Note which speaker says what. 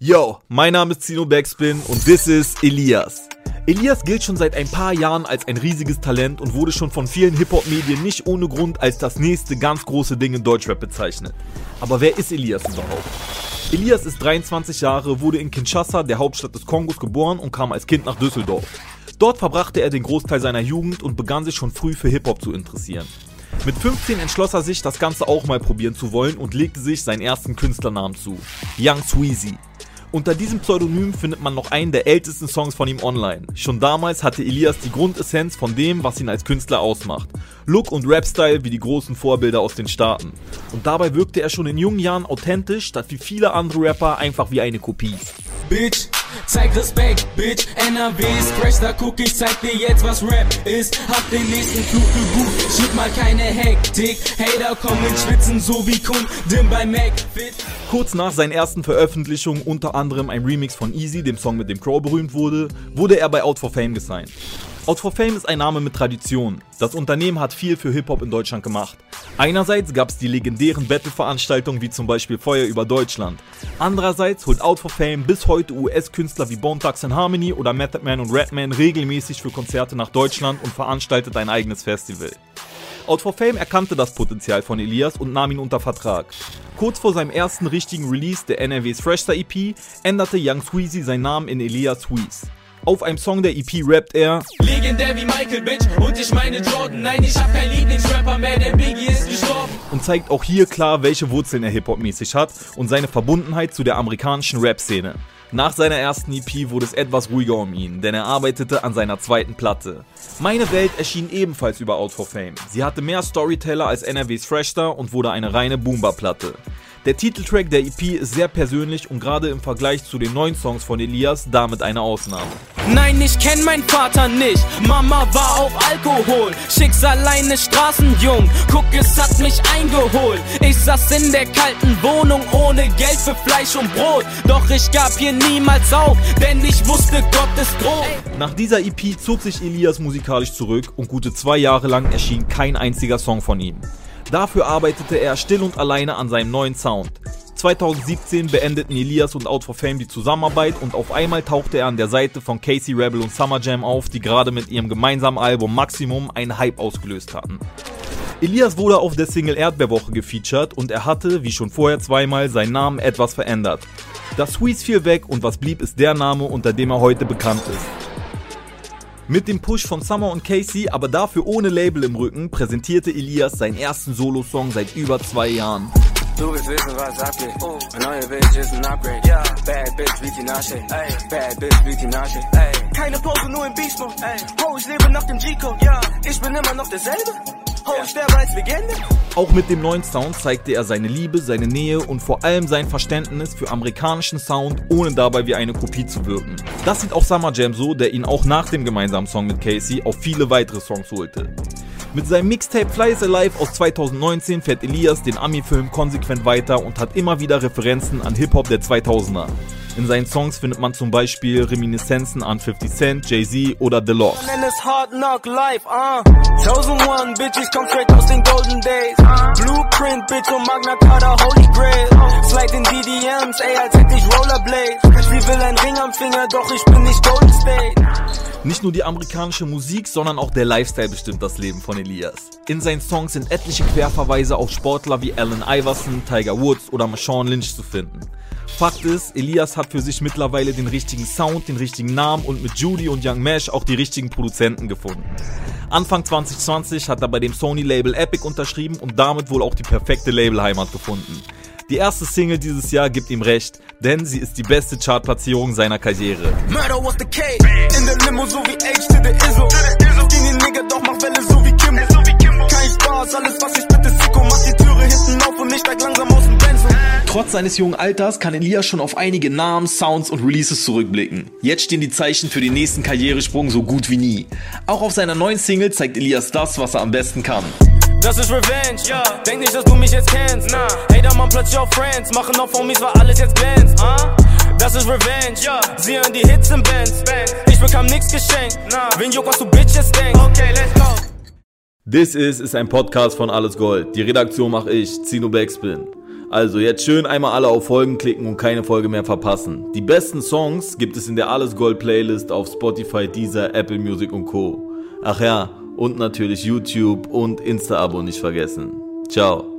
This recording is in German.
Speaker 1: Yo, mein Name ist Zino Backspin und this is Elias. Elias gilt schon seit ein paar Jahren als ein riesiges Talent und wurde schon von vielen Hip-Hop-Medien nicht ohne Grund als das nächste ganz große Ding in Deutschrap bezeichnet. Aber wer ist Elias überhaupt? Elias ist 23 Jahre, wurde in Kinshasa, der Hauptstadt des Kongos, geboren und kam als Kind nach Düsseldorf. Dort verbrachte er den Großteil seiner Jugend und begann sich schon früh für Hip-Hop zu interessieren. Mit 15 entschloss er sich, das Ganze auch mal probieren zu wollen und legte sich seinen ersten Künstlernamen zu. Young Sweezy. Unter diesem Pseudonym findet man noch einen der ältesten Songs von ihm online. Schon damals hatte Elias die Grundessenz von dem, was ihn als Künstler ausmacht. Look und Rap-Style wie die großen Vorbilder aus den Staaten. Und dabei wirkte er schon in jungen Jahren authentisch, statt wie viele andere Rapper einfach wie eine Kopie.
Speaker 2: Bitch, zeig Respekt, Bitch, NRW Scratch, da guck ich, zeig dir jetzt, was Rap ist. Hab den nächsten Flug gebucht, schieb mal keine Hektik. Hater kommen Schwitzen, so wie Kunden bei McFit.
Speaker 1: Kurz nach seinen ersten Veröffentlichungen, unter anderem ein Remix von Easy, dem Song mit dem Crow berühmt wurde, wurde er bei Out for Fame gesigned. Out for Fame ist ein Name mit Tradition. Das Unternehmen hat viel für Hip-Hop in Deutschland gemacht. Einerseits gab es die legendären Battle-Veranstaltungen wie zum Beispiel Feuer über Deutschland. Andererseits holt Out for Fame bis heute US-Künstler wie Bone Thugs Harmony oder Method Man und Redman regelmäßig für Konzerte nach Deutschland und veranstaltet ein eigenes Festival. Out for Fame erkannte das Potenzial von Elias und nahm ihn unter Vertrag. Kurz vor seinem ersten richtigen Release der NRW's Freshstar EP änderte Young Sweezy seinen Namen in Elias Squeeze. Auf einem Song der EP rappt er
Speaker 2: Legendär wie Michael, Bitch, und ich meine Jordan. Nein, ich hab keinen Lieblingsrapper mehr, der Biggie ist gestorben.
Speaker 1: und zeigt auch hier klar, welche Wurzeln er Hip-Hop-mäßig hat und seine Verbundenheit zu der amerikanischen Rap-Szene. Nach seiner ersten EP wurde es etwas ruhiger um ihn, denn er arbeitete an seiner zweiten Platte. Meine Welt erschien ebenfalls über Out for Fame. Sie hatte mehr Storyteller als NRW's Freshstar und wurde eine reine Boomba-Platte. Der Titeltrack der EP ist sehr persönlich und gerade im Vergleich zu den neuen Songs von Elias damit eine Ausnahme.
Speaker 2: Nein, ich kenn meinen Vater nicht. Mama war auf Alkohol. Schicksal eine Straßenjung. Guck, es hat mich eingeholt. Ich saß in der kalten Wohnung ohne Geld für Fleisch und Brot. Doch ich gab hier niemals auf, denn ich wusste, Gott ist droht.
Speaker 1: Nach dieser EP zog sich Elias musikalisch zurück und gute zwei Jahre lang erschien kein einziger Song von ihm. Dafür arbeitete er still und alleine an seinem neuen Sound. 2017 beendeten Elias und Out for Fame die Zusammenarbeit und auf einmal tauchte er an der Seite von Casey Rebel und Summer Jam auf, die gerade mit ihrem gemeinsamen Album Maximum einen Hype ausgelöst hatten. Elias wurde auf der Single Erdbeerwoche gefeatured und er hatte, wie schon vorher zweimal, seinen Namen etwas verändert. Das Squeeze fiel weg und was blieb ist der Name, unter dem er heute bekannt ist. Mit dem Push von Summer und Casey, aber dafür ohne Label im Rücken, präsentierte Elias seinen ersten Solo-Song seit über zwei Jahren.
Speaker 3: Du willst wissen, was abgeht. Ein neuer Bitch ist ein Upgrade. Ja. Bad Bitch wie Tinashe. Bad Bitch wie Tinashe. Keine Pose, nur im Beast Mode. Oh, ich lebe nach dem G-Code. Ja. Ich bin immer noch derselbe.
Speaker 1: Auch mit dem neuen Sound zeigte er seine Liebe, seine Nähe und vor allem sein Verständnis für amerikanischen Sound, ohne dabei wie eine Kopie zu wirken. Das sieht auch Summer Jam so, der ihn auch nach dem gemeinsamen Song mit Casey auf viele weitere Songs holte. Mit seinem Mixtape Fly is Alive aus 2019 fährt Elias den Ami-Film konsequent weiter und hat immer wieder Referenzen an Hip-Hop der 2000er. In seinen Songs findet man zum Beispiel Reminiszenzen an 50 Cent, Jay-Z oder The Lost.
Speaker 3: Nicht
Speaker 1: nur die amerikanische Musik, sondern auch der Lifestyle bestimmt das Leben von Elias. In seinen Songs sind etliche Querverweise auf Sportler wie Allen Iverson, Tiger Woods oder Marshawn Lynch zu finden. Fakt ist, Elias hat für sich mittlerweile den richtigen Sound, den richtigen Namen und mit Judy und Young Mesh auch die richtigen Produzenten gefunden. Anfang 2020 hat er bei dem Sony-Label Epic unterschrieben und damit wohl auch die perfekte Labelheimat gefunden. Die erste Single dieses Jahr gibt ihm recht, denn sie ist die beste Chartplatzierung seiner Karriere. Trotz seines jungen Alters kann Elias schon auf einige Namen, Sounds und Releases zurückblicken. Jetzt stehen die Zeichen für den nächsten Karrieresprung so gut wie nie. Auch auf seiner neuen Single zeigt Elias das, was er am besten kann.
Speaker 2: Das ist Revenge, ja. Denk nicht, dass du mich jetzt kennst. Nah. Hater, man, plötzlich auf Friends. Machen auf Homies, weil alles jetzt glänzt. Ah? Das ist Revenge, ja. Sie hören die Hits im Bands. Ich bekam nix geschenkt. Nah. Wen juckt, was du Bitches denkst. Okay, let's go.
Speaker 1: This Is ist ein Podcast von Alles Gold. Die Redaktion mache ich, Zino Backspin. Also jetzt schön einmal alle auf Folgen klicken und keine Folge mehr verpassen. Die besten Songs gibt es in der Alles Gold Playlist auf Spotify, Deezer, Apple Music und Co. Ach ja, und natürlich YouTube und Insta-Abo nicht vergessen. Ciao.